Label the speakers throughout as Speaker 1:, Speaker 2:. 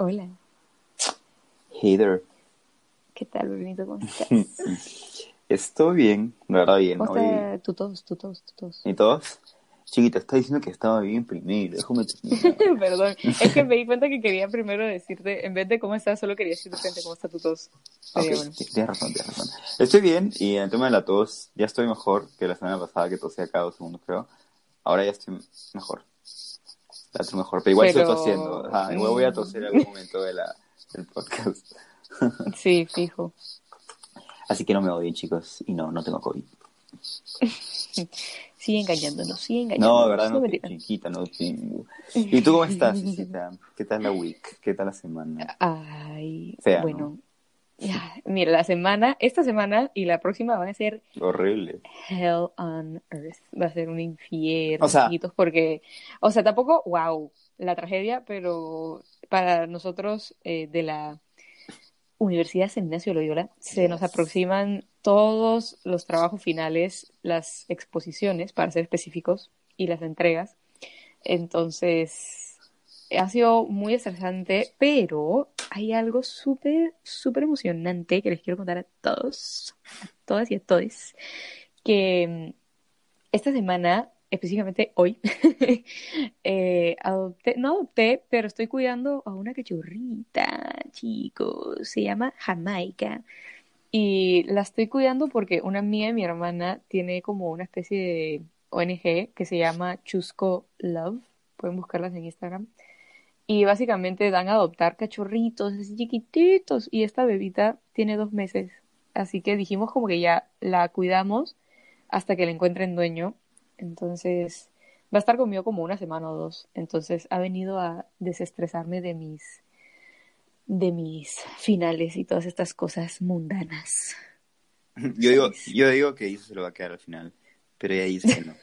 Speaker 1: Hola.
Speaker 2: Hey there.
Speaker 1: ¿Qué tal, Brunito? ¿Cómo estás?
Speaker 2: Estoy bien, la verdad bien.
Speaker 1: ¿Cómo
Speaker 2: Hoy...
Speaker 1: está tu tos, tu tos, tu tos?
Speaker 2: ¿Y todos? Chiquita, está diciendo que estaba bien primero. Déjame.
Speaker 1: Perdón, es que me di cuenta que quería primero decirte, en vez de cómo estás, solo quería decirte frente cómo está tu tos.
Speaker 2: Ok,
Speaker 1: Sería bueno.
Speaker 2: tienes razón, tienes razón. Estoy bien y en el tema de la tos ya estoy mejor que la semana pasada que tosía cada dos segundos, creo. Ahora ya estoy mejor. Estoy mejor, pero igual
Speaker 1: Pero-
Speaker 2: estoy tosiendo. Ajá, igual voy a toser en algún momento de la, del podcast.
Speaker 1: Sí, fijo.
Speaker 2: Así que no me odien, chicos. Y no, no tengo COVID.
Speaker 1: Sigue engañándonos, sigue engañándonos.
Speaker 2: No, de verdad no,
Speaker 1: mentira.
Speaker 2: chiquita, no tengo. ¿Y tú cómo estás, Isita? ¿Qué tal la week? ¿Qué tal la semana?
Speaker 1: Ay,
Speaker 2: Fea,
Speaker 1: bueno. Mira, la semana, esta semana y la próxima van a ser
Speaker 2: Horrible.
Speaker 1: Hell on Earth. Va a ser un infierno,
Speaker 2: O sea-
Speaker 1: porque, o sea, tampoco, wow, la tragedia, pero para nosotros eh, de la Universidad San Ignacio de Loyola se nos aproximan todos los trabajos finales, las exposiciones, para ser específicos, y las entregas. Entonces, ha sido muy estresante, pero hay algo súper, súper emocionante que les quiero contar a todos, a todas y a todos, que mm, esta semana, específicamente hoy, eh, adopté, no adopté, pero estoy cuidando a una cachorrita, chicos, se llama Jamaica. Y la estoy cuidando porque una amiga de mi hermana tiene como una especie de ONG que se llama Chusco Love. Pueden buscarlas en Instagram. Y básicamente dan a adoptar cachorritos así chiquititos. Y esta bebita tiene dos meses. Así que dijimos como que ya la cuidamos hasta que le encuentren dueño. Entonces va a estar conmigo como una semana o dos. Entonces ha venido a desestresarme de mis de mis finales y todas estas cosas mundanas.
Speaker 2: Yo digo, yo digo que Isa se lo va a quedar al final, pero ella dice que no.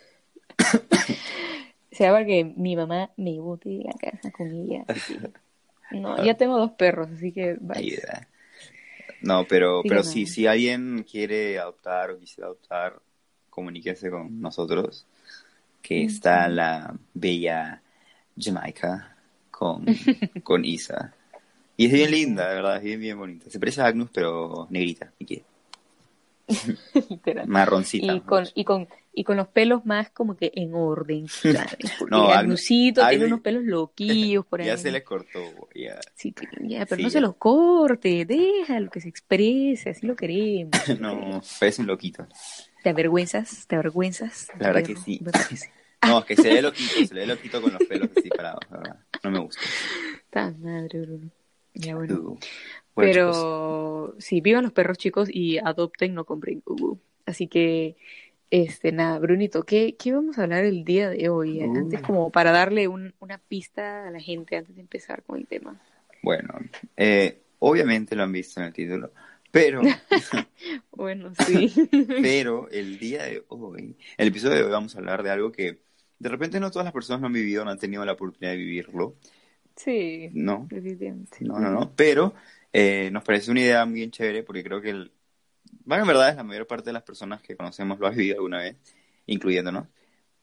Speaker 1: Sea porque mi mamá me bote de la casa con ella. así que- No, ya tengo dos perros, así que.
Speaker 2: Ayuda. No, pero,
Speaker 1: Sí,
Speaker 2: pero
Speaker 1: no.
Speaker 2: sí, si alguien quiere adoptar o quisiera adoptar, comuníquese con nosotros, que está la bella Jamaica con, con Isa. Y es bien linda, de verdad, es bien, bien bonita. Se parece a Agnus, pero negrita, y qué, marroncita.
Speaker 1: Y con, y con, y con los pelos más como que en orden, ¿sabes? Porque
Speaker 2: No, Agnes-
Speaker 1: tiene unos pelos loquillos por ahí.
Speaker 2: Ya se le cortó, ya.
Speaker 1: Sí, pero ya, pero
Speaker 2: Sí,
Speaker 1: no
Speaker 2: ya.
Speaker 1: se los corte, déjalo que se exprese, así lo queremos.
Speaker 2: No, parece un loquito.
Speaker 1: ¿Te avergüenzas? ¿Te avergüenzas?
Speaker 2: La verdad que sí. No, es que se ve loquito, se le ve loquito con los pelos así parados, la verdad. No me gusta.
Speaker 1: Tan madre, Bruno. Ya bueno.
Speaker 2: Uh. Bueno, chicos,
Speaker 1: Pero sí, vivan los perros chicos y adopten, no compren Ubu. Así que, este, nada, Brunito, ¿qué, qué vamos a hablar el día de hoy?
Speaker 2: Uh.
Speaker 1: Antes, como para darle un- una pista a la gente antes de empezar con el tema.
Speaker 2: Bueno, eh, obviamente lo han visto en el título, pero,
Speaker 1: Bueno, sí.
Speaker 2: pero el día de hoy, el episodio de hoy vamos a hablar de algo que de repente no todas las personas lo han vivido, no han tenido la oportunidad de vivirlo,
Speaker 1: sí,
Speaker 2: ¿no? No, no, no, pero eh, nos parece una idea bien chévere porque creo que, el, bueno, en verdad es la mayor parte de las personas que conocemos lo ha vivido alguna vez, incluyéndonos.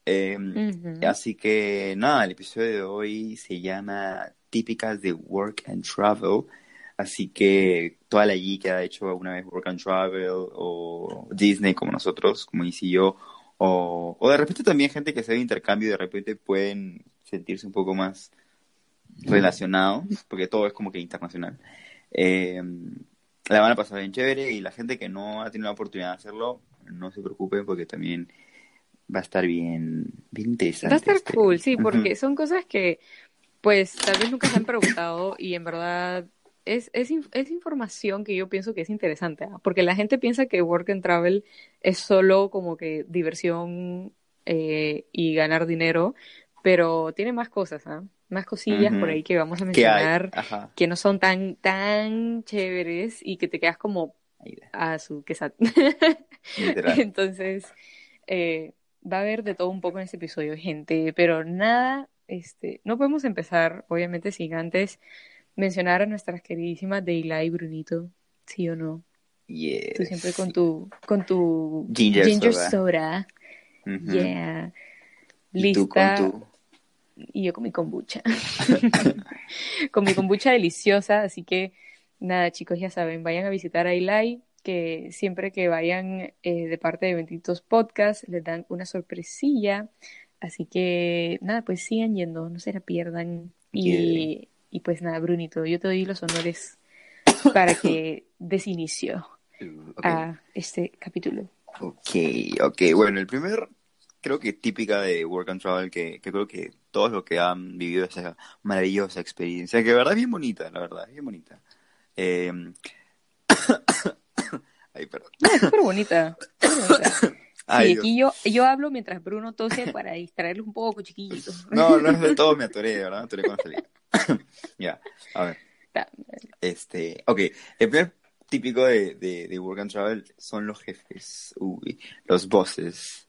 Speaker 2: Eh,
Speaker 1: Ujú.
Speaker 2: Así que nada, el episodio de hoy se llama Típicas de Work and Travel. Así que toda la G que ha hecho alguna vez Work and Travel o Disney como nosotros, como y yo, o, o de repente también gente que se de intercambio y de repente pueden sentirse un poco más relacionados, porque todo es como que internacional. Eh, la van a pasar bien chévere y la gente que no ha tenido la oportunidad de hacerlo, no se preocupen porque también va a estar bien, bien interesante.
Speaker 1: Va a estar
Speaker 2: este-
Speaker 1: cool, sí, porque son cosas que, pues, tal vez nunca se han preguntado y en verdad es, es, es información que yo pienso que es interesante, ¿ah? Porque la gente piensa que Work and Travel es solo como que diversión eh, y ganar dinero, pero tiene más cosas, ¿ah? Más cosillas por ahí que vamos a mencionar que no son tan, tan chéveres y que te quedas como a su quesat. Entonces, eh, va a haber de todo un poco en este episodio, gente, pero nada, este, no podemos empezar, obviamente, sin antes mencionar a nuestras queridísimas Deila y Brunito, sí o no.
Speaker 2: Yes.
Speaker 1: Tú siempre con tu, con tu
Speaker 2: Ginger soda.
Speaker 1: soda. Yeah.
Speaker 2: Y tú con
Speaker 1: Lista,
Speaker 2: tu
Speaker 1: y yo con mi kombucha. con mi kombucha deliciosa, así que nada, chicos, ya saben, vayan a visitar a Ilai, que siempre que vayan eh, de parte de Benditos Podcast les dan una sorpresilla. Así que nada, pues sigan yendo, no se la pierdan. Y, y pues nada, Brunito, yo te doy los honores para que des inicio a este capítulo.
Speaker 2: Ok, ok. Bueno, el primer, creo que típica de Work and Travel, que, que creo que todos los que han vivido esa maravillosa experiencia, que de verdad es bien bonita, la verdad, es bien bonita. Eh... Ay, perdón.
Speaker 1: es súper bonita. Ay, aquí yo, yo hablo mientras Bruno tose para distraerle un poco, chiquillito.
Speaker 2: No, no es de todo, me atoré, ¿verdad? Me atoré con ya, a ver. Este, ok, el primer típico de, de, de, Work and Travel son los jefes, uy, los bosses.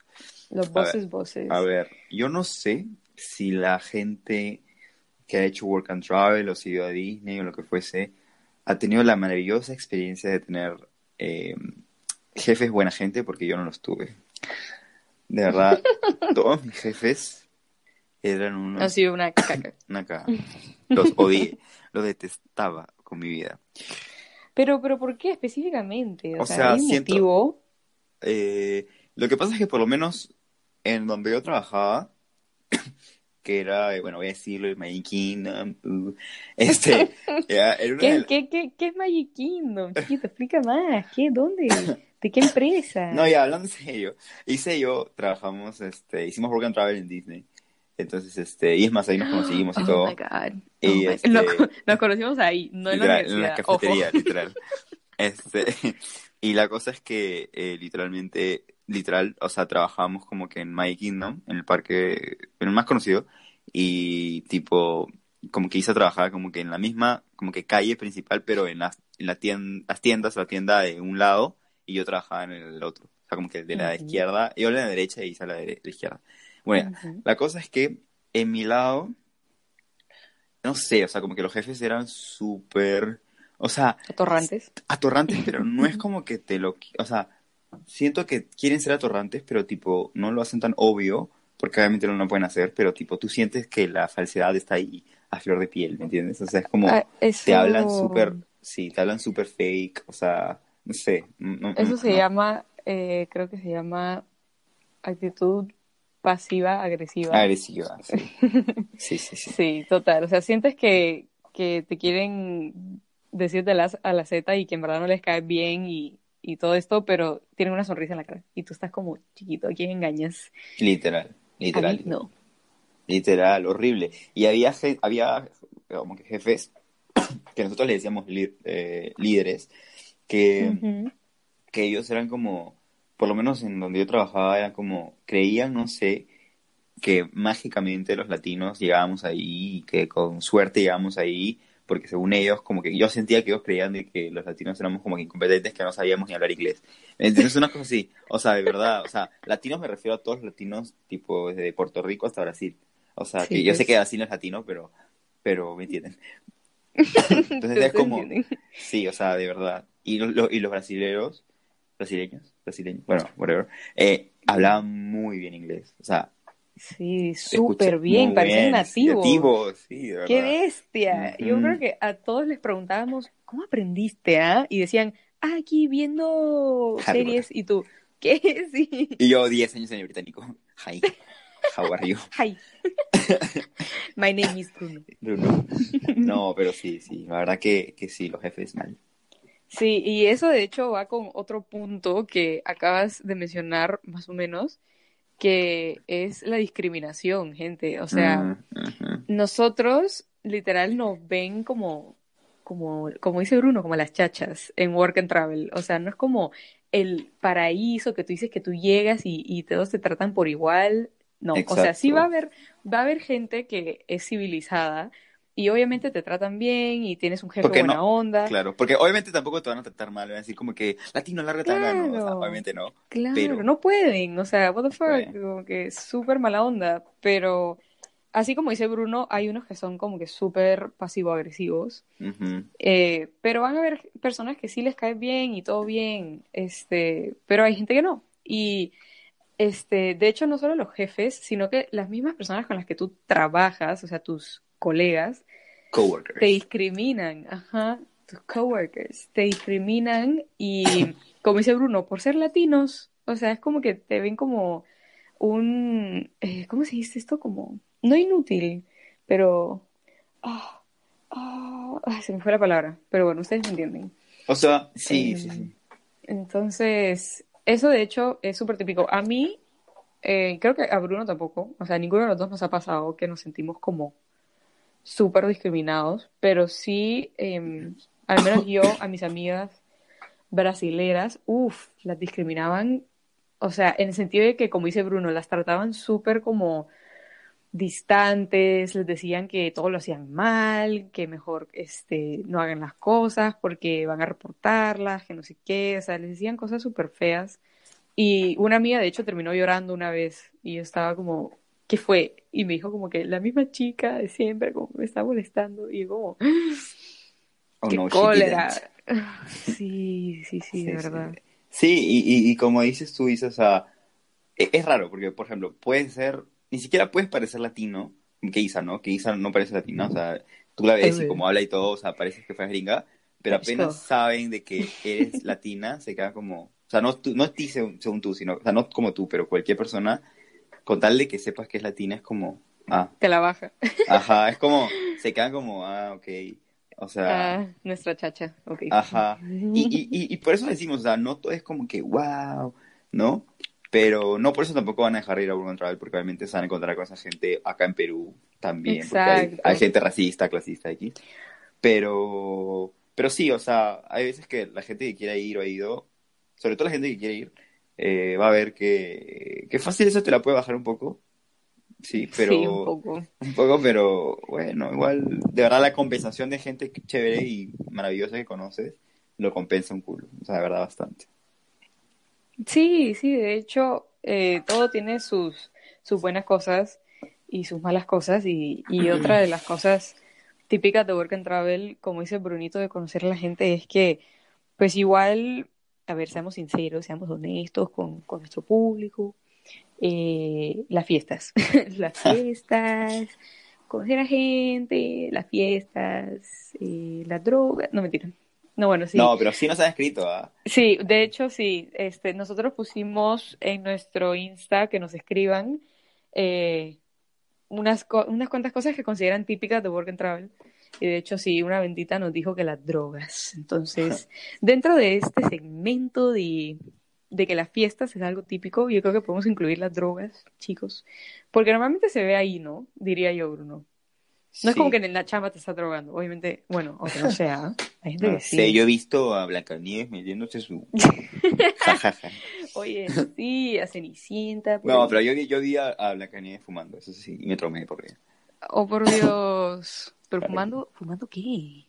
Speaker 1: Los bosses, bosses.
Speaker 2: A ver, yo no sé si la gente que ha hecho Work and Travel o si ido a Disney o lo que fuese, ha tenido la maravillosa experiencia de tener eh, jefes buena gente, porque yo no los tuve. De verdad, todos mis jefes eran unos...
Speaker 1: Ha sido una caca.
Speaker 2: Una caca. Los odié, los detestaba con mi vida.
Speaker 1: Pero, pero ¿por qué específicamente? O, sea, motivo?
Speaker 2: Eh, lo que pasa es que por lo menos en donde yo trabajaba, que era, bueno, voy a decirlo, el Magic Kingdom, uh, este,
Speaker 1: era ¿Qué, ¿Qué, qué, qué, es Magic Kingdom? Chiquito, explica más, ¿qué, dónde, de qué empresa?
Speaker 2: No, ya, hablando en serio, hice yo, trabajamos, este, hicimos work and travel en Disney, entonces, este, y es más, ahí nos conocimos y
Speaker 1: oh
Speaker 2: todo.
Speaker 1: My God. Y, oh este, nos, conocimos ahí, no en la universidad.
Speaker 2: En la cafetería, literal. Este, y la cosa es que, eh, literalmente, literal, o sea, trabajamos como que en My Kingdom, en el parque, en el más conocido, y tipo, como que hice trabajar como que en la misma, como que calle principal, pero en las, en la tienda, las tiendas, la tienda de un lado, y yo trabajaba en el otro. O sea, como que de la izquierda, yo de la derecha y hice la de la izquierda. Bueno, la cosa es que en mi lado, no sé, o sea, como que los jefes eran súper, o sea...
Speaker 1: Atorrantes.
Speaker 2: Atorrantes, pero no es como que te lo... O sea, siento que quieren ser atorrantes, pero tipo, no lo hacen tan obvio, porque obviamente no lo pueden hacer, pero tipo, tú sientes que la falsedad está ahí a flor de piel, ¿me entiendes? O sea, es como,
Speaker 1: ah,
Speaker 2: te hablan súper, sí, te hablan súper fake, o sea, no sé.
Speaker 1: eso se llama, eh, creo que se llama actitud pasiva agresiva.
Speaker 2: Agresiva, sí. sí, sí, sí.
Speaker 1: Sí, total. O sea, sientes que, que te quieren decir de las, a la Z y que en verdad no les cae bien y, y todo esto, pero tienen una sonrisa en la cara. Y tú estás como chiquito, ¿a quién engañas?
Speaker 2: Literal, literal.
Speaker 1: no.
Speaker 2: Literal, horrible. Y había, había como que jefes, que nosotros le decíamos eh, líderes, que, que ellos eran como por lo menos en donde yo trabajaba, era como, creían, no sé, que mágicamente los latinos llegábamos ahí que con suerte llegábamos ahí, porque según ellos, como que yo sentía que ellos creían de que los latinos éramos como que incompetentes, que no sabíamos ni hablar inglés. Entonces, una cosa así, o sea, de verdad, o sea, latinos me refiero a todos los latinos, tipo, desde Puerto Rico hasta Brasil. O sea, que yo sé pues. que así no es latino, pero, pero me entienden. Entonces es como, sí, o sea, de verdad. Y, y los brasileños, brasileños, brasileños, bueno, whatever, eh, hablaban muy bien inglés. O sea,
Speaker 1: Sí, súper bien, parecían nativos.
Speaker 2: Nativos, sí, de verdad.
Speaker 1: ¡Qué bestia! Yo creo que a todos les preguntábamos, ¿cómo aprendiste? Ah? Y decían, ah, aquí viendo series, y tú, ¿qué? Sí.
Speaker 2: Y yo, 10 años en el británico. Hi. How are you?
Speaker 1: Hi. My name is Bruno.
Speaker 2: Bruno. No, pero sí, sí, la verdad que, que sí, los jefes mal.
Speaker 1: Sí, y eso de hecho va con otro punto que acabas de mencionar más o menos, que es la discriminación, gente. O sea,
Speaker 2: mm,
Speaker 1: nosotros literal nos ven como, como, como dice Bruno, como las chachas en Work and Travel. O sea, no es como el paraíso que tú dices que tú llegas y, y todos te tratan por igual. No, o sea, sí va a haber, va a haber gente que es civilizada, y obviamente te tratan bien y tienes un jefe buena onda.
Speaker 2: Claro, porque obviamente tampoco te van a tratar mal, van a decir como que latino larga claro, no, o sea, obviamente no.
Speaker 1: Claro, pero... no pueden, o sea, what the fuck, como que súper mala onda, pero así como dice Bruno, hay unos que son como que súper pasivo-agresivos, eh, pero van a haber personas que sí les cae bien y todo bien, este, pero hay gente que no. Y este, de hecho, no solo los jefes, sino que las mismas personas con las que tú trabajas, o sea, tus colegas,
Speaker 2: Coworkers.
Speaker 1: te discriminan, ajá, tus coworkers, te discriminan y, como dice Bruno, por ser latinos, o sea, es como que te ven como un, eh, ¿cómo se dice esto? Como, no inútil, pero, ah, se me fue la palabra, pero bueno, ustedes me entienden.
Speaker 2: O sea, sí,
Speaker 1: Eh,
Speaker 2: sí, sí.
Speaker 1: Entonces, eso de hecho es súper típico. A mí, eh, creo que a Bruno tampoco, o sea, a ninguno de los dos nos ha pasado que nos sentimos como súper discriminados, pero sí, eh, al menos yo, a mis amigas brasileras, uff, las discriminaban, o sea, en el sentido de que, como dice Bruno, las trataban súper como distantes, les decían que todo lo hacían mal, que mejor este, no hagan las cosas porque van a reportarlas, que no sé qué, o sea, les decían cosas súper feas. Y una amiga, de hecho, terminó llorando una vez y yo estaba como, ¿qué fue? Y me dijo como que la misma chica de siempre, como me está molestando, y yo como,
Speaker 2: Oh,
Speaker 1: qué
Speaker 2: no,
Speaker 1: cólera.
Speaker 2: didn't.
Speaker 1: Sí, sí, sí, de
Speaker 2: Sí,
Speaker 1: verdad.
Speaker 2: sí. Sí, y, y, y como dices tú, dices, o sea, e- es, raro, porque, por ejemplo, puedes ser, ni siquiera puedes parecer latino, que Isa, ¿no? Que Isa no parece latina, o sea, tú la ves y como habla y todo, o sea, parece que fue gringa, pero apenas saben de que eres latina, se queda como, o sea, no, tú, no ti según, según tú, sino, o sea, no como tú, pero cualquier persona, con tal de que sepas que es latina, es como, ah,
Speaker 1: Te la baja.
Speaker 2: ajá, es como, se quedan como, ah, ok, o sea...
Speaker 1: Ah, nuestra chacha, ok.
Speaker 2: Ajá. Y, y, y, y por eso decimos, o sea, no todo es como que wow, ¿no? Pero no por eso tampoco van a dejar de ir a Urban Travel, porque obviamente se van a encontrar con esa gente acá en Perú también, porque hay,
Speaker 1: Exacto.
Speaker 2: hay gente racista, clasista aquí. Pero, pero sí, o sea, hay veces que la gente que quiera ir o ha ido, sobre todo la gente que quiere ir, eh, va a ver que, que fácil eso te la puede bajar un poco. Sí, pero
Speaker 1: Sí, un poco.
Speaker 2: un poco, pero bueno, igual, de verdad la compensación de gente chévere y maravillosa que conoces, lo compensa un culo, o sea, de verdad bastante.
Speaker 1: Sí, sí, de hecho, eh, todo tiene sus, sus buenas cosas y sus malas cosas. Y, y otra de las cosas típicas de Work and Travel, como dice Brunito, de conocer a la gente, es que, pues igual, a ver, seamos sinceros, seamos honestos con, con nuestro público. Eh, las fiestas, las fiestas, conocer a gente, las fiestas, eh, las drogas, no mentira. No, bueno, sí.
Speaker 2: No, pero sí nos han escrito, ¿ah?
Speaker 1: Sí, de hecho sí, este, nosotros pusimos en nuestro Insta que nos escriban eh, unas, unas cuantas cosas que consideran típicas de Work and Travel. Y de hecho sí, una bendita nos dijo que las drogas. Entonces, dentro de este segmento de, de que las fiestas es algo típico, yo creo que podemos incluir las drogas, chicos. Porque normalmente se ve ahí, ¿no? Diría yo, Bruno. No es como que en la chamba te está drogando, obviamente, bueno, aunque no sea, hay gente
Speaker 2: No
Speaker 1: que sí.
Speaker 2: sé, yo he visto a Blancanieves metiéndose su...
Speaker 1: Oye, sí, a Cenicienta. por
Speaker 2: No, pero yo, yo vi a, a Blancanieves fumando, eso sí, y me tromé por ella.
Speaker 1: Oh, por Dios. ¿Pero fumando? ¿Fumando qué?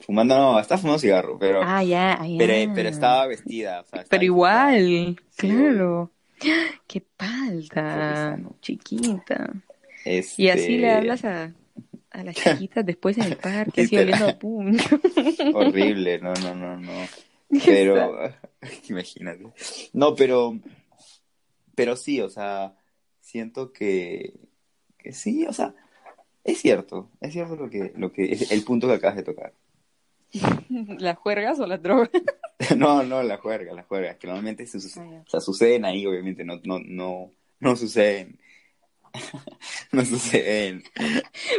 Speaker 2: Fumando, no, estaba fumando cigarro, pero,
Speaker 1: Ah, ya, ah, ya.
Speaker 2: pero, pero estaba vestida, o sea, estaba
Speaker 1: Pero igual, claro. Qué
Speaker 2: Qué
Speaker 1: palta, chiquita.
Speaker 2: Este...
Speaker 1: Y así le hablas a, a las chiquitas después en el parque, así oliendo a puño.
Speaker 2: Horrible, no, no, no, no. Pero, imagínate. No, pero, pero sí, o sea, siento que, que sí, o sea, es cierto, es cierto lo que, lo que, es el punto que acabas de tocar.
Speaker 1: ¿Las juergas o las drogas?
Speaker 2: No, no, la juerga, la juerga, que normalmente se suce-
Speaker 1: Ah,
Speaker 2: o sea, suceden ahí, obviamente, no, no, no, no suceden, no suceden.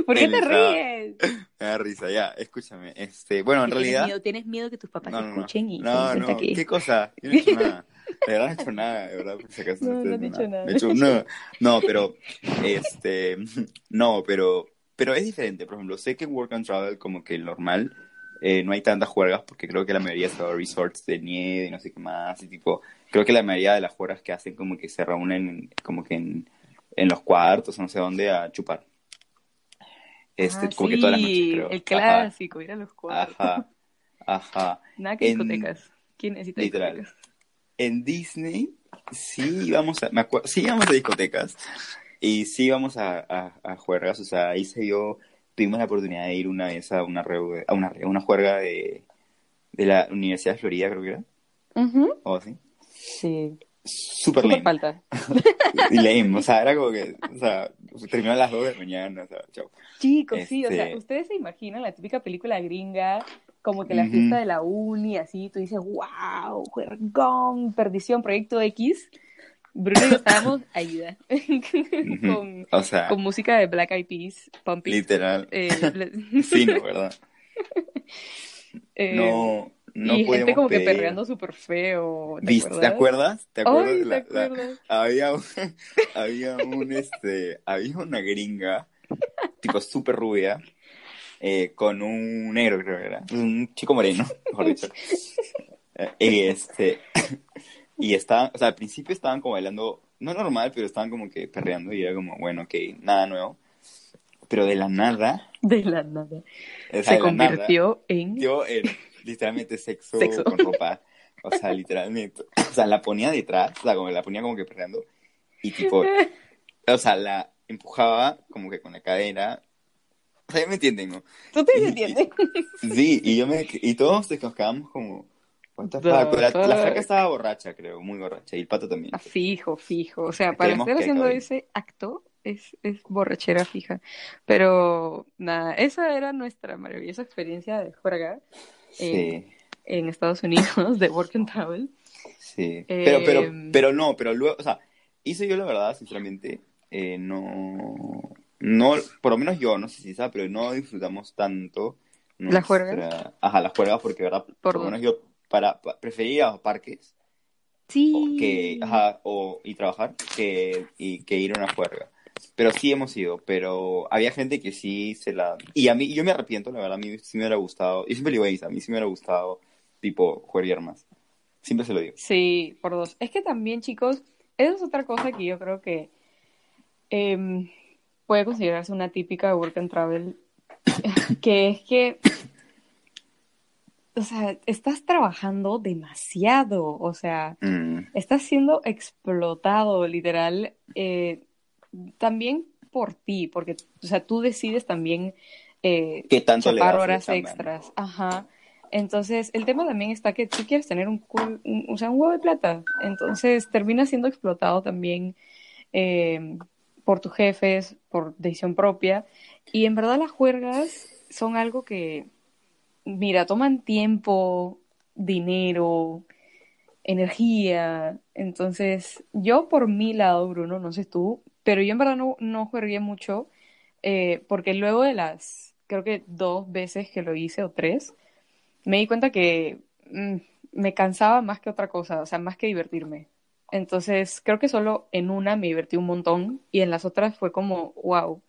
Speaker 1: ¿Por qué te ríes?
Speaker 2: Me da risa, ya, escúchame, este, bueno, en
Speaker 1: ¿Tienes
Speaker 2: realidad,
Speaker 1: miedo, tienes miedo que tus papás
Speaker 2: no,
Speaker 1: te
Speaker 2: no, no,
Speaker 1: escuchen y
Speaker 2: no, no,
Speaker 1: que...
Speaker 2: ¿qué cosa? Yo no he hecho nada, de verdad no he hecho nada, de verdad, por si acaso
Speaker 1: No,
Speaker 2: estoy
Speaker 1: no has
Speaker 2: haciendo
Speaker 1: dicho nada.
Speaker 2: De hecho, no, no, pero, este, no, pero, pero es diferente, por ejemplo, sé que en Work and Travel como que normal, eh, no hay tantas juergas porque creo que la mayoría se va a resorts de nieve y no sé qué más, y tipo, creo que la mayoría de las juergas que hacen como que se reúnen como que en, en los cuartos, no sé dónde, a chupar. Este,
Speaker 1: Ah,
Speaker 2: como que todas las noches,
Speaker 1: sí,
Speaker 2: creo.
Speaker 1: el
Speaker 2: Ajá,
Speaker 1: clásico, ir a los cuartos.
Speaker 2: ajá, ajá.
Speaker 1: Nada que
Speaker 2: En-
Speaker 1: discotecas. ¿Quién necesita
Speaker 2: Literal.
Speaker 1: discotecas?
Speaker 2: En Disney sí íbamos a, me acuerdo, sí íbamos a discotecas y sí íbamos a, a, a juergas, o sea, ahí se dio, tuvimos la oportunidad de ir una vez a una, a una, a una juerga de, de la Universidad de Florida, creo que era, o así.
Speaker 1: Sí.
Speaker 2: súper
Speaker 1: Súper
Speaker 2: lame.
Speaker 1: falta.
Speaker 2: Y lame, o sea, era como que, o sea, terminó a las 2 de la mañana, o sea, chao.
Speaker 1: Chicos, sí, o sea,
Speaker 2: Este-
Speaker 1: ustedes se imaginan la típica película gringa, como que la
Speaker 2: Ujú.
Speaker 1: fiesta de la uni, así, tú dices, wow, juergón, perdición, proyecto X. Bruno y yo estábamos ayuda. Con,
Speaker 2: O sea,
Speaker 1: con música de Black Eyed Peas, Pump It.
Speaker 2: literal,
Speaker 1: eh, le-
Speaker 2: fino, ¿verdad?
Speaker 1: eh,
Speaker 2: No, no
Speaker 1: y gente como que perreando súper feo. ¿Te
Speaker 2: ¿Viste-
Speaker 1: acuerdas?
Speaker 2: ¿Te acuerdas? ¿Te acuerdas?
Speaker 1: Ay, ¿te
Speaker 2: La- había un, había un, este, había una gringa, tipo súper rubia, eh, con un negro, creo que era, un chico moreno, mejor dicho. Eh, Y este, y estaban, o sea, al principio estaban como bailando, no normal, pero estaban como que perreando y era como, bueno, ok, nada nuevo. Pero de la nada,
Speaker 1: De la nada.
Speaker 2: o sea,
Speaker 1: Se
Speaker 2: la nada,
Speaker 1: convirtió en...
Speaker 2: yo en literalmente sexo,
Speaker 1: Sexo.
Speaker 2: con ropa. O sea, literalmente. O sea, la ponía detrás, o sea, como la ponía como que perreando. Y tipo, o sea, la empujaba como que con la cadera. O sea, me entienden, ¿no?
Speaker 1: ¿Tú te
Speaker 2: Y-
Speaker 1: entiendes?
Speaker 2: Sí, y yo me, y todos nos quedábamos como, La, la flaca estaba borracha, creo, muy borracha. Y el pato también.
Speaker 1: Ah, Fijo, fijo. O sea, para estar haciendo
Speaker 2: acabe.
Speaker 1: ese acto es, es borrachera fija. Pero nada, esa era nuestra maravillosa experiencia de juerga
Speaker 2: Sí,
Speaker 1: en Estados Unidos de Work and Travel.
Speaker 2: sí. Pero, pero,
Speaker 1: Em.
Speaker 2: pero no, pero luego, o sea, hice yo la verdad, sinceramente, eh, no, no, por lo menos yo, no sé si sabe, pero no disfrutamos tanto.
Speaker 1: ¿La juerga?
Speaker 2: nuestra- Ajá, las juergas, porque, verdad, por,
Speaker 1: Por
Speaker 2: lo menos yo para, pa- prefería los parques
Speaker 1: Sí.
Speaker 2: o que, ajá, o, y trabajar que, y, que ir a una juerga. Pero sí hemos ido, pero había gente que sí se la... Y a mí, yo me arrepiento, la verdad, a mí sí me hubiera gustado, y siempre le digo a a mí sí me hubiera gustado, tipo, jueguear más. Siempre se lo digo.
Speaker 1: Sí, por dos. Es que también, chicos, esa es otra cosa que yo creo que em, puede considerarse una típica Work and Travel, que es que, o sea, estás trabajando demasiado, o sea,
Speaker 2: Mm,
Speaker 1: estás siendo explotado, literal, eh, también por ti, porque, o sea, tú decides también eh,
Speaker 2: ¿Qué tanto le das
Speaker 1: horas extras. Ajá. Entonces, el tema también está que tú quieres tener un- o sea, un huevo de plata. Entonces, terminas siendo explotado también eh, por tus jefes, por decisión propia. Y en verdad las juergas son algo que, mira, toman tiempo, dinero, energía. Entonces, yo por mi lado, Bruno, no sé tú, pero yo en verdad no, no juegué mucho eh, porque luego de las, creo que dos veces que lo hice o tres, me di cuenta que mm, me cansaba más que otra cosa, o sea, más que divertirme. Entonces, creo que solo en una me divertí un montón y en las otras fue como, wow,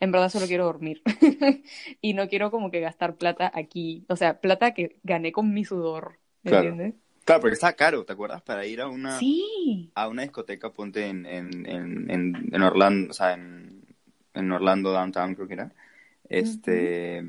Speaker 1: en verdad solo quiero dormir. y no quiero como que gastar plata aquí, o sea, plata que gané con mi sudor, ¿me
Speaker 2: Claro.
Speaker 1: entiendes?
Speaker 2: Claro, porque está caro, ¿te acuerdas? Para ir a una,
Speaker 1: Sí.
Speaker 2: a una discoteca, ponte en, en, en, Orlando, o sea, en, en Orlando Downtown, creo que era. Este,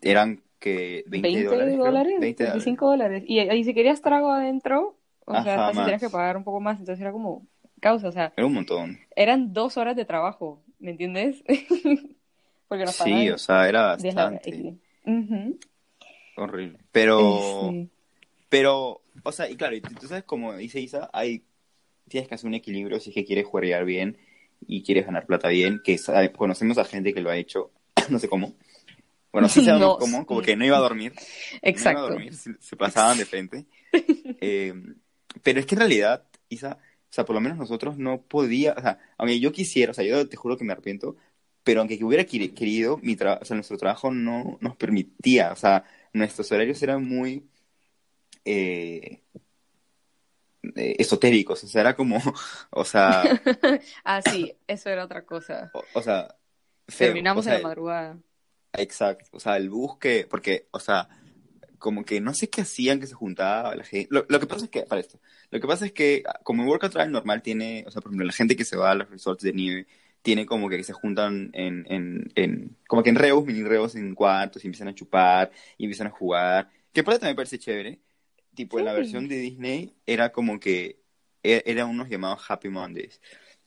Speaker 2: eran que 20,
Speaker 1: 20
Speaker 2: dólares,
Speaker 1: dólares,
Speaker 2: 20 dólares.
Speaker 1: 25 dólares. Y, y si querías trago adentro, o sea,
Speaker 2: más.
Speaker 1: tenías que pagar un poco más, entonces era como causa, o sea,
Speaker 2: Era un montón.
Speaker 1: eran dos horas de trabajo, ¿me entiendes? Porque nos
Speaker 2: Sí, o sea, era
Speaker 1: 10 la hora.
Speaker 2: bastante
Speaker 1: Ujú.
Speaker 2: horrible. Pero,
Speaker 1: Sí.
Speaker 2: pero, o sea, y claro, tú sabes, como dice Isa, hay, tienes que hacer un equilibrio si es que quieres jugar bien y quieres ganar plata bien, que sabe- conocemos a gente que lo ha hecho, no sé cómo. Bueno, sí sabemos
Speaker 1: No,
Speaker 2: cómo, como que no iba a dormir. No iba a
Speaker 1: Exacto.
Speaker 2: dormir, se, se pasaban de frente. Eh, pero es que en realidad, Isa, sea, por lo menos nosotros no podía, o sea, aunque yo quisiera, o sea, yo te juro que me arrepiento, pero aunque hubiera queri- querido, mi tra- o sea, nuestro trabajo no nos permitía, o sea, nuestros horarios eran muy eh, eh, esotéricos, o sea, era como, o sea,
Speaker 1: Ah, sí, eso era otra cosa.
Speaker 2: o, o sea, feo,
Speaker 1: Terminamos
Speaker 2: o sea,
Speaker 1: en la madrugada.
Speaker 2: Exacto, o sea, el bus que, porque, o sea, como que no sé qué hacían que se juntaba la gente. Lo, lo que pasa es que, para esto, lo que pasa es que como el Work and Travel normal tiene, o sea, por ejemplo, la gente que se va a los resorts de nieve, tiene como que se juntan en, en, en como que en reos, mini reos en cuartos y empiezan a chupar y empiezan a jugar, que por eso también me parece chévere. Tipo, en la
Speaker 1: Sí.
Speaker 2: versión de Disney era como que e- eran unos llamados Happy Mondays.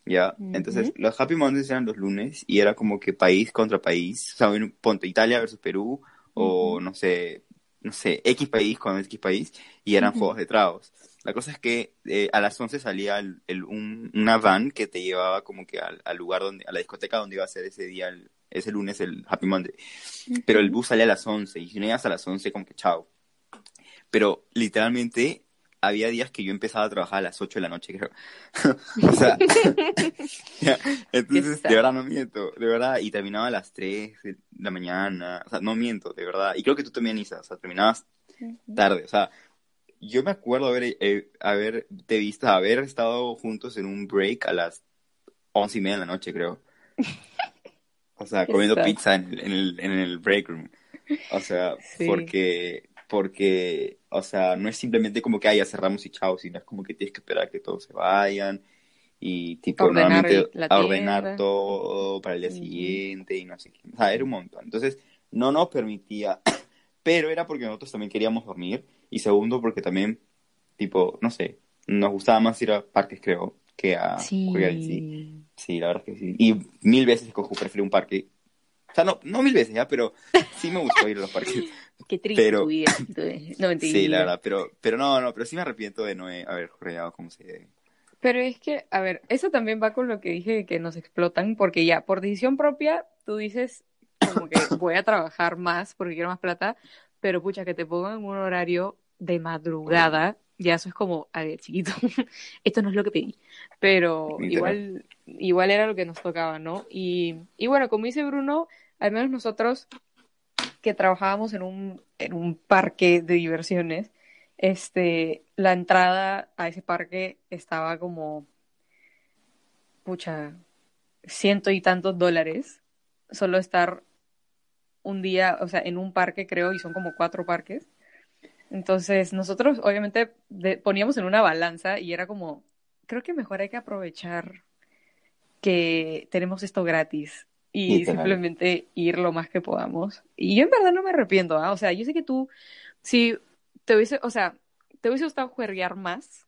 Speaker 2: ¿Ya?
Speaker 1: Ujú.
Speaker 2: Entonces, los Happy Mondays eran los lunes y era como que país contra país. O sea, un- ponte Italia versus Perú o,
Speaker 1: Ujú.
Speaker 2: no sé, no sé, X país con X país y eran juegos de tragos. La cosa es que eh, a las 11 salía el- el- un- una van que te llevaba como que al, al lugar donde, a la discoteca donde iba a ser ese día, el- ese lunes, el Happy Monday. Pero el bus salía a las 11 y si no ibas a las 11 como que chao. Pero literalmente había días que yo empezaba a trabajar a las 8 de la noche, creo. o sea, entonces, de verdad no miento, de verdad, y terminaba a las 3 de la mañana, o sea, no miento, de verdad. Y creo que tú también, Isa, o sea, terminabas tarde, o sea, yo me acuerdo haber, eh, haberte visto, haber estado juntos en un break a las once y media de la noche, creo. O sea, comiendo pizza en el, en el, en el break room. O sea,
Speaker 1: Sí.
Speaker 2: porque, porque, o sea, no es simplemente como que, ah, ya cerramos y chao, sino es como que tienes que esperar a que todos se vayan y, tipo,
Speaker 1: Ordenar
Speaker 2: nuevamente a ordenar todo para el día
Speaker 1: Ujú.
Speaker 2: siguiente y no sé qué. O sea, era un montón. Entonces, no nos permitía, pero era porque nosotros también queríamos dormir y segundo porque también, tipo, no sé, nos gustaba más ir a parques, creo, que a jugar en sí.
Speaker 1: Sí.
Speaker 2: Sí, la verdad es que sí. Y mil veces prefiero un parque. O sea, no, no mil veces ya, pero sí me gustó ir a los parques.
Speaker 1: Qué triste
Speaker 2: Pero-
Speaker 1: tu vida. No, mentira.
Speaker 2: Sí, la verdad, pero, pero no, no, pero sí me arrepiento de no haber jorreado como se debe.
Speaker 1: Pero es que, a ver, eso también va con lo que dije de que nos explotan, porque ya por decisión propia tú dices como que voy a trabajar más porque quiero más plata, pero pucha, que te pongan un horario de madrugada, ya eso es como, a ver, chiquito, esto no es lo que pedí, pero igual, igual era lo que nos tocaba, ¿no? Y, y bueno, como dice Bruno, al menos nosotros que trabajábamos en un, en un parque de diversiones, este, la entrada a ese parque estaba como, pucha, ciento y tantos dólares, solo estar un día, o sea, en un parque creo, y son como cuatro parques. Entonces, nosotros obviamente poníamos en una balanza y era como, creo que mejor hay que aprovechar que tenemos esto gratis y
Speaker 2: Literal.
Speaker 1: simplemente ir lo más que podamos. Y yo en verdad no me arrepiento, ¿ah? O sea, yo sé que tú, si te hubiese, o sea, te hubiese gustado juerguear más,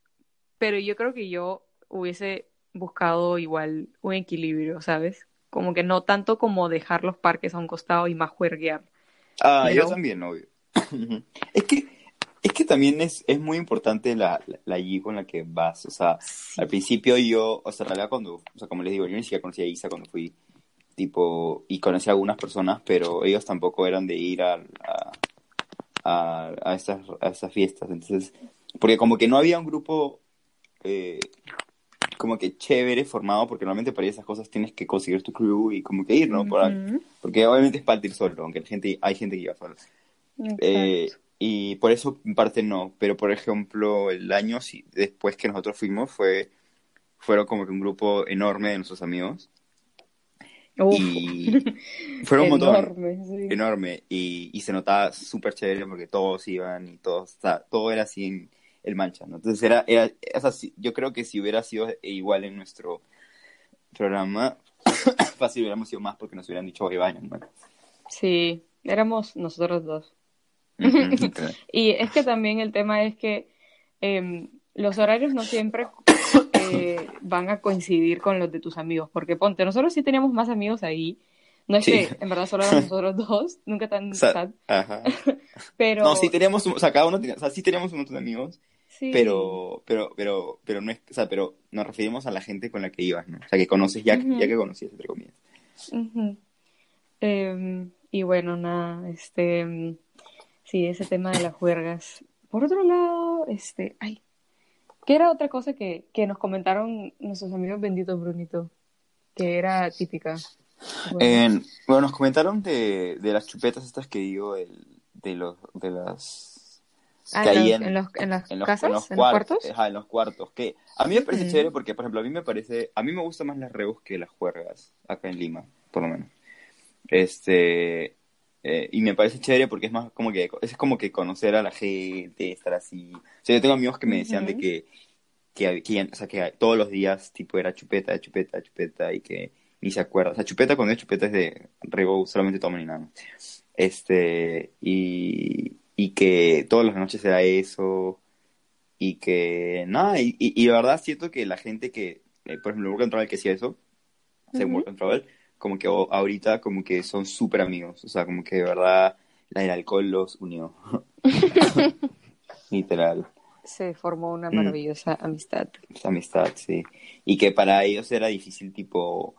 Speaker 1: pero yo creo que yo hubiese buscado igual un equilibrio, ¿sabes? Como que no tanto como dejar los parques a un costado y más juerguear.
Speaker 2: Ah, yo también, obvio. es que, es que también es, es muy importante la, la, la allí con la que vas. O sea,
Speaker 1: Sí.
Speaker 2: al principio yo, o sea, en realidad cuando, o sea, como les digo, yo ni siquiera conocía a Isa cuando fui, tipo, y conocí a algunas personas, pero ellos tampoco eran de ir a, a, a, a estas, a estas fiestas. Entonces, porque como que no había un grupo eh, como que chévere formado, porque normalmente para esas cosas tienes que conseguir tu crew y como que ir, ¿no? Por-
Speaker 1: Ujú,
Speaker 2: porque obviamente es para ir solo, aunque la gente, hay gente que iba sola. Eh, y por eso en parte no, pero por ejemplo el año si- después que nosotros fuimos fue fueron como que un grupo enorme de nuestros amigos
Speaker 1: Uf,
Speaker 2: y fueron un montón
Speaker 1: enorme, sí.
Speaker 2: enorme y, y se notaba súper chévere porque todos iban y todos, o sea, todo era así en el mancha, ¿no? Entonces era, era es así, yo creo que si hubiera sido igual en nuestro programa, fácil hubiéramos sido más porque nos hubieran dicho, oye, vayan, ¿no?
Speaker 1: Sí, éramos nosotros dos. Y es que también el tema es que em, los horarios no siempre eh, van a coincidir con los de tus amigos, porque ponte, nosotros sí teníamos más amigos ahí. No es
Speaker 2: Sí.
Speaker 1: que en verdad solo éramos nosotros dos, nunca tan
Speaker 2: O sea,
Speaker 1: sad,
Speaker 2: Ajá.
Speaker 1: pero
Speaker 2: No, sí teníamos, o sea, cada uno tenía, o sea, sí teníamos un montón de amigos,
Speaker 1: sí.
Speaker 2: pero, pero, pero, pero no es, o sea, pero nos referimos a la gente con la que ibas, ¿no? O sea, que conoces ya,
Speaker 1: Ujú.
Speaker 2: ya que conocías, entre comillas.
Speaker 1: Em, y bueno, nada, este, em, sí, ese tema de las juergas. Por otro lado, este, ay, ¿qué era otra cosa que, que nos comentaron nuestros amigos benditos, Brunito? Que era típica. Bueno,
Speaker 2: En- bueno, nos comentaron de, de las chupetas estas que digo, el- de los, de las
Speaker 1: ah,
Speaker 2: que
Speaker 1: en,
Speaker 2: hay en,
Speaker 1: en, los, en las
Speaker 2: en los,
Speaker 1: casas,
Speaker 2: en los cuartos, ajá, en los cuartos, que a mí me parece chévere porque, por ejemplo, a mí me parece, a mí me gustan más las rebus que las juergas acá en Lima, por lo menos. Este, eh, y me parece chévere porque es más como que, es como que conocer a la gente, estar así. O sea, yo tengo amigos que me decían de
Speaker 1: Ujú.
Speaker 2: que, que, que ya- o sea, que todos los días, tipo, era chupeta, chupeta, chupeta, y que ni se acuerda. O sea, chupeta cuando es chupeta es de rebo, solamente toman y nada. Este, y, y que todas las noches era eso, y que, nada, y, y, y la verdad siento que la gente que, eh, por ejemplo, Work and Travel que hacía eso, según
Speaker 1: Ujú.
Speaker 2: Work and Travel, como que ahorita como que son súper amigos, o sea, como que de verdad la- el alcohol los unió. Literal.
Speaker 1: Se formó una
Speaker 2: Mm.
Speaker 1: maravillosa amistad.
Speaker 2: Esa amistad, sí. Y que para ellos era difícil, tipo,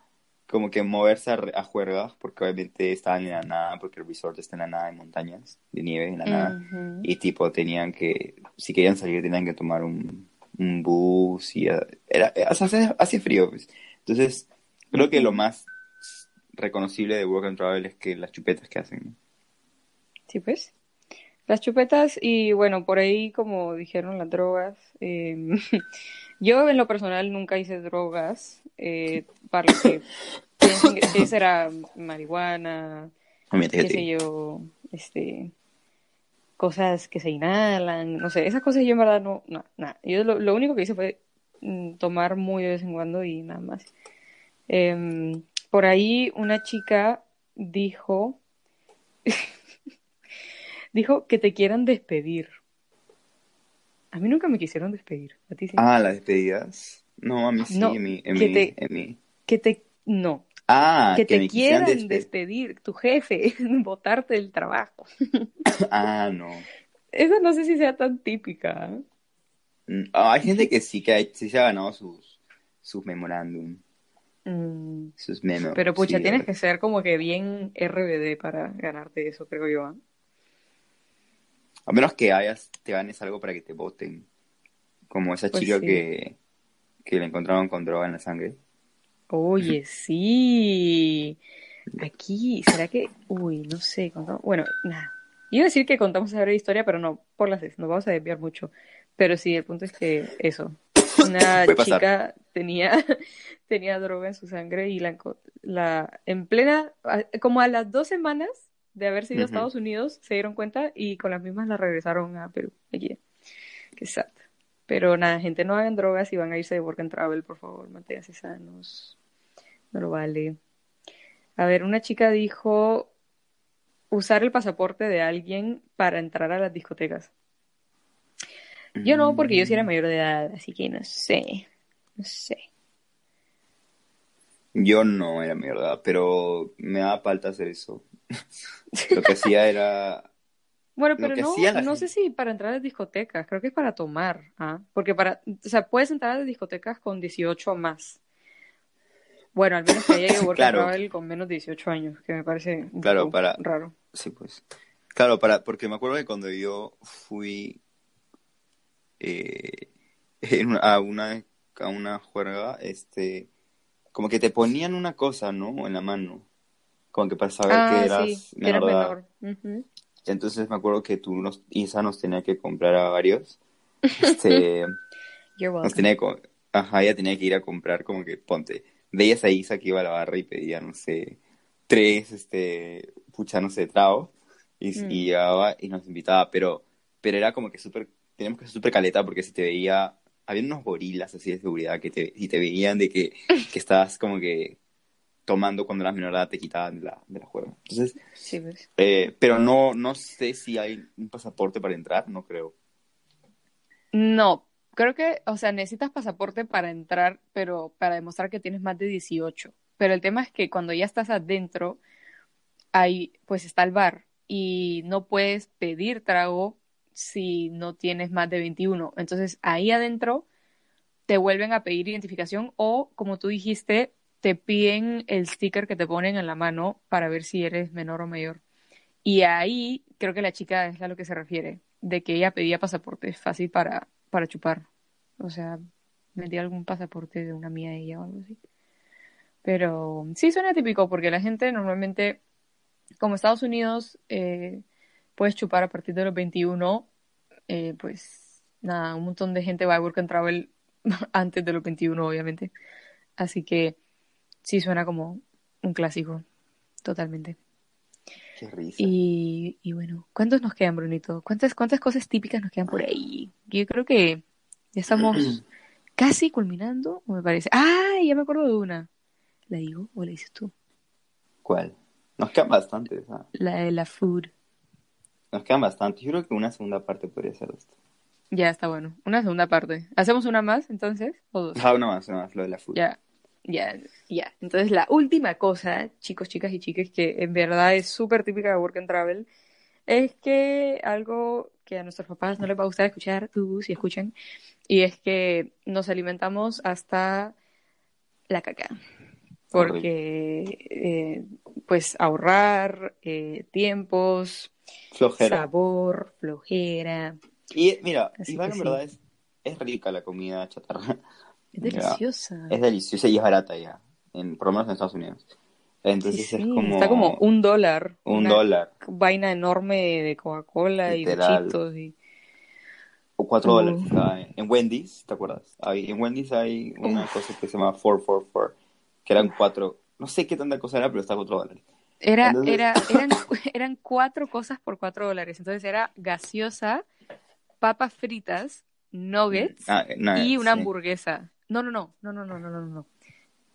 Speaker 2: como que moverse a, a juergas, porque obviamente estaban en la nada, porque el resort está en la nada, en montañas de nieve, en la nada.
Speaker 1: Ujú.
Speaker 2: Y tipo, tenían que, si querían salir, tenían que tomar un, un bus y era, hace frío, pues. Entonces, creo que lo más reconocible de Work and Travel es que las chupetas que hacen, ¿no?
Speaker 1: Sí, pues. Las chupetas y bueno, por ahí como dijeron las drogas. eh, yo en lo personal nunca hice drogas. eh, para los que piensen que será marihuana,
Speaker 2: que
Speaker 1: qué sé yo, este, cosas que se inhalan, no sé, esas cosas yo en verdad no. Yo lo, lo único que hice fue mm, tomar muy de vez en cuando y nada más. Em, por ahí una chica dijo, dijo que te quieran despedir. A mí nunca me quisieron despedir, a ti sí.
Speaker 2: Ah, las despedidas. No, a mí sí,
Speaker 1: No,
Speaker 2: en mi, en
Speaker 1: que
Speaker 2: mi,
Speaker 1: te-
Speaker 2: en mi-
Speaker 1: Que te, no,
Speaker 2: Ah,
Speaker 1: que te quieran
Speaker 2: despe-
Speaker 1: despedir, tu jefe, botarte del trabajo.
Speaker 2: Ah, no.
Speaker 1: Esa no sé si sea tan típica. ¿eh?
Speaker 2: Mm, ah, hay gente que sí que ha- sí se ha ganado sus, sus memorándum,
Speaker 1: Mm,
Speaker 2: sus memos.
Speaker 1: Pero pucha,
Speaker 2: sí,
Speaker 1: tienes que ser como que bien RBD para ganarte eso, creo yo. ¿ah?
Speaker 2: A menos que hayas, te ganes algo para que te voten. Como esa
Speaker 1: Pues
Speaker 2: chica
Speaker 1: sí.
Speaker 2: que, que le encontraron con droga en la sangre.
Speaker 1: Oye, sí. Aquí, ¿será que? Uy, no sé. contamos- Bueno, nada. Iba a decir que contamos esa breve historia, pero no, por las nos vamos a desviar mucho. Pero sí, el punto es que eso. Una chica tenía, tenía droga en su sangre y la, la en plena, como a las dos semanas de haberse ido a. Estados Unidos, se dieron cuenta y con las mismas la regresaron a Perú. Aquí. Qué sad. Pero nada, gente, no hagan drogas y van a irse de work and travel, por favor, manténganse sanos. No lo vale. A ver, una chica dijo usar el pasaporte de alguien para entrar a las discotecas. Yo no, porque yo sí era
Speaker 2: Mm,
Speaker 1: mayor de edad, así que no sé. No sé.
Speaker 2: Yo no era mayor de edad, pero me daba falta hacer eso. Lo que hacía era...
Speaker 1: Bueno, pero no, no sé si para entrar a las discotecas, creo que es para tomar, ¿ah? Porque para, o sea, puedes entrar a las discotecas con 18 o más. Bueno, al menos que haya and
Speaker 2: Claro.
Speaker 1: con menos de 18 años, que me parece un
Speaker 2: Claro,
Speaker 1: poco
Speaker 2: para-
Speaker 1: raro.
Speaker 2: Sí, pues. Claro, para, porque me acuerdo que cuando yo fui eh, en a una a una juerga, este, como que te ponían una cosa, ¿no? En la mano, como que para saber
Speaker 1: Ah,
Speaker 2: que eras
Speaker 1: sí, que eras
Speaker 2: menor. Entonces me acuerdo que tú nos, Isa nos tenía que comprar a varios. Este, nos tenía que, ajá, ella tenía que ir a comprar como que, ponte, veías a Isa que iba a la barra y pedía, no sé, tres, este, pucha, no sé, tragos, y,
Speaker 1: Mm.
Speaker 2: y nos invitaba, pero, pero era como que súper, teníamos que ser súper caleta porque si te veía, había unos gorilas así de seguridad que te, y te veían de que, que estabas como que tomando cuando eras menor edad te quitaban de la, de la juega. Entonces,
Speaker 1: Sí, pues.
Speaker 2: eh, pero no, no sé si hay un pasaporte para entrar, no creo.
Speaker 1: No, creo que, o sea, necesitas pasaporte para entrar, pero para demostrar que tienes más de 18. Pero el tema es que cuando ya estás adentro, ahí pues está el bar y no puedes pedir trago si no tienes más de 21. Entonces ahí adentro te vuelven a pedir identificación o, como tú dijiste, te piden el sticker que te ponen en la mano para ver si eres menor o mayor. Y ahí creo que la chica es a lo que se refiere, de que ella pedía pasaporte fácil para, para chupar. O sea, metía algún pasaporte de una mía de ella o algo así. Pero sí suena típico porque la gente normalmente, como Estados Unidos, eh, puedes chupar a partir de los 21, eh, pues nada, un montón de gente va a work and travel antes de los 21, obviamente. Así que sí suena como un clásico, totalmente.
Speaker 2: Qué risa.
Speaker 1: Y, y bueno, ¿cuántos nos quedan, Brunito? ¿Cuántas, cuántas cosas típicas nos quedan por ahí? Yo creo que ya estamos casi culminando, me parece. ¡Ah! Ya me acuerdo de una. ¿La digo o la dices tú?
Speaker 2: ¿Cuál? Nos quedan bastantes, ¿ah?
Speaker 1: La de la food.
Speaker 2: Nos quedan bastantes. Yo creo que una segunda parte podría ser esto.
Speaker 1: Ya está bueno. Una segunda parte. ¿Hacemos una más entonces? ¿O dos?
Speaker 2: Ah, una más, una más, lo de la food.
Speaker 1: Ya, ya, ya. Entonces, la última cosa, chicos, chicas y chicas, que en verdad es súper típica de Work and Travel, es que algo que a nuestros papás no les va a gustar escuchar, tú si escuchan, y es que nos alimentamos hasta la caca. Porque, eh, pues, ahorrar eh, tiempos,
Speaker 2: Flojera.
Speaker 1: sabor, flojera.
Speaker 2: Y mira,
Speaker 1: Así que
Speaker 2: en
Speaker 1: sí.
Speaker 2: verdad es, es rica la comida chatarra.
Speaker 1: Es deliciosa.
Speaker 2: Es deliciosa y es barata ya, en, por lo menos en Estados Unidos. Entonces
Speaker 1: Sí,
Speaker 2: es como
Speaker 1: Está como un dólar.
Speaker 2: un
Speaker 1: una
Speaker 2: dólar
Speaker 1: vaina enorme de Coca-Cola y y...
Speaker 2: o cuatro
Speaker 1: Uh.
Speaker 2: dólares. en, en Wendy's, ¿te acuerdas? Hay- en Wendy's hay una cosa que se llama 444, que eran cuatro, no sé qué tanta cosa era, pero estaba cuatro dólares.
Speaker 1: Era,
Speaker 2: Entonces-
Speaker 1: era, eran, eran cuatro cosas por cuatro dólares. Entonces era gaseosa, papas fritas, nuggets
Speaker 2: Ah, no,
Speaker 1: y una
Speaker 2: sí.
Speaker 1: hamburguesa. No, no, no, no, no, no, no, no, no.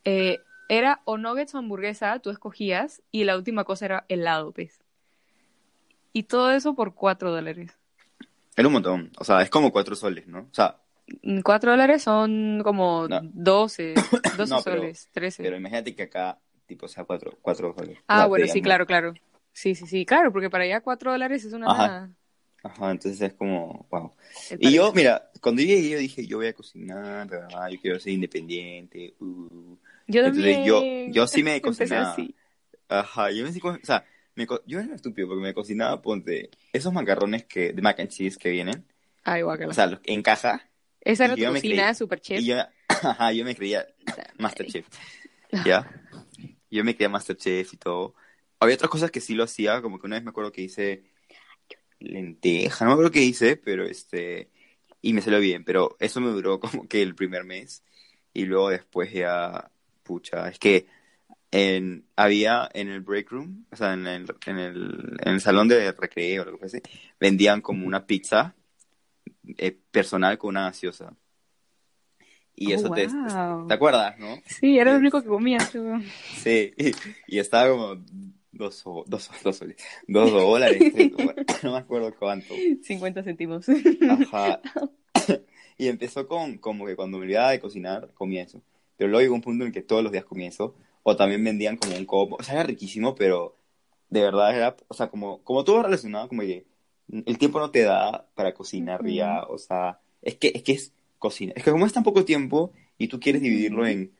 Speaker 1: Eh, era o nuggets o hamburguesa, tú escogías, y la última cosa era helado, pues. Y todo eso por cuatro dólares.
Speaker 2: Era un montón, o sea, es como cuatro soles, ¿no? O sea,
Speaker 1: Mm, Cuatro dólares son como
Speaker 2: No.
Speaker 1: doce,
Speaker 2: No, pero-
Speaker 1: soles, trece.
Speaker 2: pero imagínate que acá, tipo, sea cuatro, cuatro. O
Speaker 1: Ah, bueno,
Speaker 2: te
Speaker 1: sí, claro, claro. Sí, sí, sí, claro, porque para allá cuatro dólares es una
Speaker 2: Ajá.
Speaker 1: nada.
Speaker 2: Ajá, entonces es como, wow.
Speaker 1: el
Speaker 2: Y yo, mira, cuando llegué yo dije, yo voy a cocinar, verdad, yo quiero ser independiente. uh.
Speaker 1: Yo
Speaker 2: Entonces yo,
Speaker 1: también.
Speaker 2: yo sí me cocinaba. Ajá, yo me o sea, me co- yo era estúpido porque me cocinaba, ponte, esos macarrones que, de mac and cheese que vienen,
Speaker 1: Ay, guácala.
Speaker 2: o sea, los, en caja,
Speaker 1: Esa era tu
Speaker 2: yo
Speaker 1: cocina,
Speaker 2: creí-
Speaker 1: super chef.
Speaker 2: y yo, ajá, yo me creía Masterchef, ¿ya? Yo me creía Masterchef y todo. Había otras cosas que sí lo hacía, como que una vez me acuerdo que hice lenteja, no me acuerdo qué hice, pero este, y me salió bien, pero eso me duró como que el primer mes, y luego después ya, pucha, es que en, había en el break room, o sea, en el, en el, en el salón de recreo, lo que fuese, vendían como una pizza eh, personal con una gaseosa. Y
Speaker 1: Oh,
Speaker 2: eso te,
Speaker 1: wow.
Speaker 2: ¿te acuerdas, no?
Speaker 1: Sí, era lo único que comía. tú.
Speaker 2: Sí, y, y estaba como dos, dos, dos, dos dólares, tres no me acuerdo cuánto.
Speaker 1: 50 céntimos.
Speaker 2: Ajá. Y empezó con como que cuando me olvidaba de cocinar, comía eso. Pero luego llegó un punto en que todos los días comía eso. O también vendían como un combo. O sea, era riquísimo, pero de verdad era, o sea, como, como todo relacionado, como que el tiempo no te da para cocinar
Speaker 1: Ujú.
Speaker 2: ya. O sea, es que, es que es cocina. Es que como es tan poco tiempo y tú quieres dividirlo en,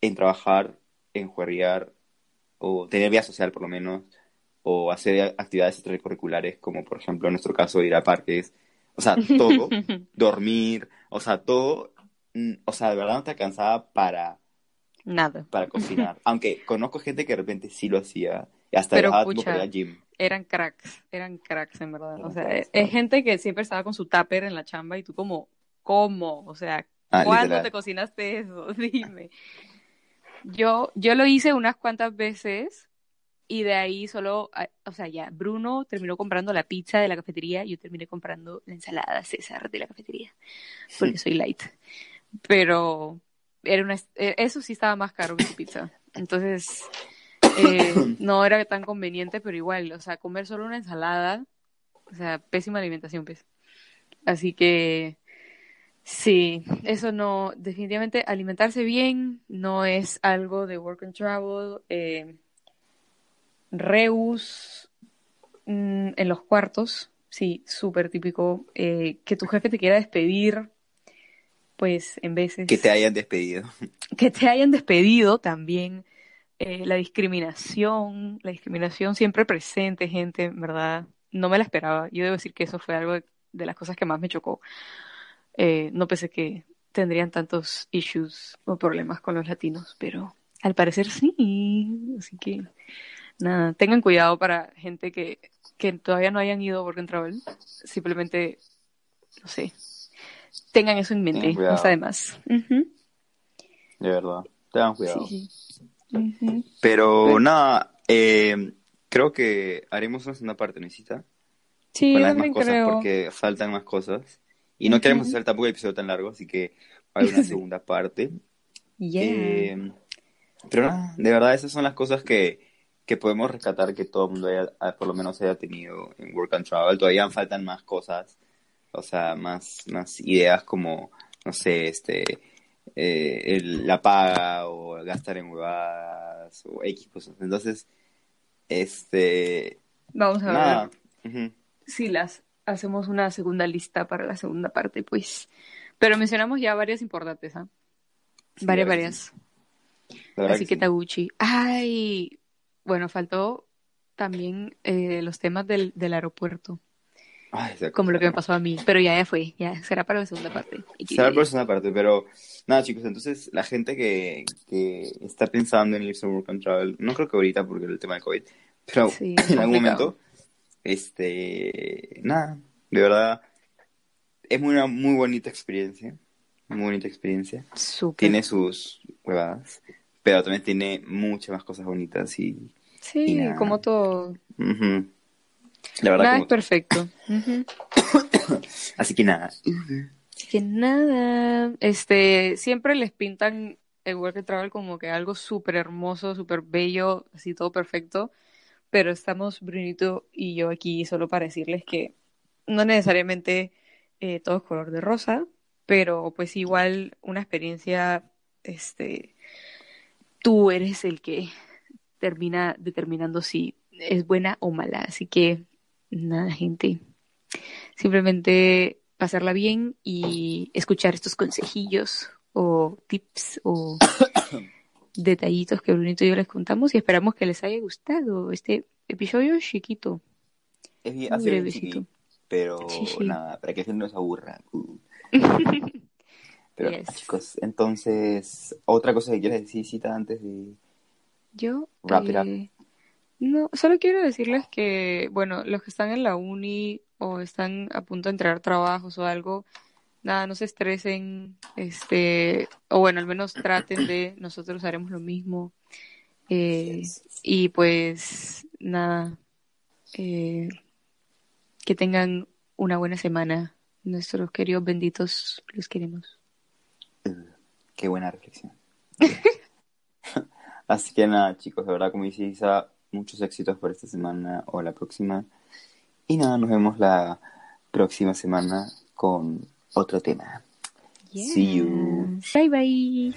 Speaker 2: en trabajar, en juerrear, o tener vida social por lo menos, o hacer actividades extracurriculares, como por ejemplo en nuestro caso ir a parques, o sea, todo, dormir, o sea, todo, mm, o sea, de verdad no te alcanzaba para,
Speaker 1: Nada.
Speaker 2: para cocinar. Aunque conozco gente que de repente sí lo hacía, y hasta
Speaker 1: Pero,
Speaker 2: al gym.
Speaker 1: Eran cracks, eran cracks en verdad. O
Speaker 2: Eran
Speaker 1: sea,
Speaker 2: cracks,
Speaker 1: es,
Speaker 2: claro.
Speaker 1: gente que siempre estaba con su tupper en la chamba y tú como, ¿cómo? O sea,
Speaker 2: Ah,
Speaker 1: ¿cuándo
Speaker 2: literal.
Speaker 1: te cocinaste eso? Dime. Yo, yo lo hice unas cuantas veces y de ahí solo, ah, o sea, ya, Bruno terminó comprando la pizza de la cafetería y yo terminé comprando la ensalada César de la cafetería, porque soy light. Pero era una, eh, eso sí estaba más caro que su pizza. Entonces, eh, no era tan conveniente, pero igual, o sea, comer solo una ensalada, o sea, pésima alimentación, pues. Así que, sí, eso no, definitivamente alimentarse bien no es algo de work and travel. Eh, reus mm, en los cuartos, sí, súper típico. Eh, que tu jefe te quiera despedir, pues en veces
Speaker 2: Que te hayan despedido.
Speaker 1: que te hayan despedido también. eh, la discriminación, la discriminación siempre presente, gente, en verdad, no me la esperaba. Yo debo decir que eso fue algo de, de las cosas que más me chocó. Eh, no pensé que tendrían tantos issues o problemas con los latinos, pero al parecer sí. Así que, nada, tengan cuidado para gente que, que todavía no hayan ido a Work and Travel. Simplemente, no sé, tengan eso en mente, no está de más.
Speaker 2: Verdad. Tengan cuidado.
Speaker 1: Sí.
Speaker 2: Pero nada, eh, creo que haremos una segunda parte, ¿necesita?
Speaker 1: Sí,
Speaker 2: con las
Speaker 1: también
Speaker 2: cosas
Speaker 1: creo.
Speaker 2: porque faltan más cosas. Y no queremos hacer tampoco el episodio tan largo, así que haber una segunda parte.
Speaker 1: Yeah.
Speaker 2: Eh, pero nada, de verdad esas son las cosas que, que podemos rescatar que todo el mundo haya, ah, por lo menos haya tenido en Work and Travel. Todavía faltan más cosas, o sea, más, más ideas como, no sé, este, eh, el- la paga o gastar en huevadas o X cosas. Entonces, este,
Speaker 1: Vamos a
Speaker 2: nada.
Speaker 1: ver
Speaker 2: Ujú.
Speaker 1: si las hacemos una segunda lista para la segunda parte, pues. Pero mencionamos ya varias importantes, ¿ah?
Speaker 2: Sí,
Speaker 1: varias,
Speaker 2: la
Speaker 1: varias.
Speaker 2: La
Speaker 1: Así que
Speaker 2: sí.
Speaker 1: Taguchi. Ay, bueno, faltó también eh, los temas del, del aeropuerto,
Speaker 2: Ay,
Speaker 1: como lo que me pasó a mí. Pero ya, ya fue, ya será para la segunda parte.
Speaker 2: Será por una parte, pero nada, chicos, entonces la gente que, que está pensando en irse a Work and Travel, no creo que ahorita porque el tema de COVID, pero
Speaker 1: Sí,
Speaker 2: en algún
Speaker 1: complicado.
Speaker 2: momento, este, nada, de verdad, es una muy bonita experiencia, muy bonita experiencia. Tiene sus huevadas, pero también tiene muchas más cosas bonitas y,
Speaker 1: Sí, como todo.
Speaker 2: La verdad,
Speaker 1: Nada
Speaker 2: como-
Speaker 1: es perfecto.
Speaker 2: Así que nada,
Speaker 1: Así que nada, este, siempre les pintan el Work and Travel como que algo súper hermoso, súper bello, así todo perfecto, pero estamos Brunito y yo aquí solo para decirles que no necesariamente eh, todo es color de rosa, pero pues igual una experiencia, este, tú eres el que termina determinando si es buena o mala, así que nada, gente. Simplemente pasarla bien y escuchar estos consejillos o tips o detallitos que Brunito y yo les contamos y esperamos que les haya gustado este episodio chiquito.
Speaker 2: es bien, así bien
Speaker 1: brevecito.
Speaker 2: chiqui, pero
Speaker 1: Sí, sí.
Speaker 2: nada, para que se aburra. Uh. Pero
Speaker 1: Yes.
Speaker 2: chicos, entonces, otra cosa que quieras decir, Cita, antes de...
Speaker 1: Yo,
Speaker 2: Wrap it up.
Speaker 1: eh, no, solo quiero decirles que, bueno, los que están en la uni o están a punto de entrar trabajos o algo, nada, no se estresen, este, o bueno, al menos traten de, nosotros haremos lo mismo. Eh, y pues, nada, eh, que tengan una buena semana. Nuestros queridos benditos, los queremos.
Speaker 2: Uh, qué buena reflexión. Así que nada, chicos, de verdad, como dice Isa, muchos éxitos por esta semana o la próxima. Y nada, nos vemos la próxima semana con otro tema. See you.
Speaker 1: Bye bye.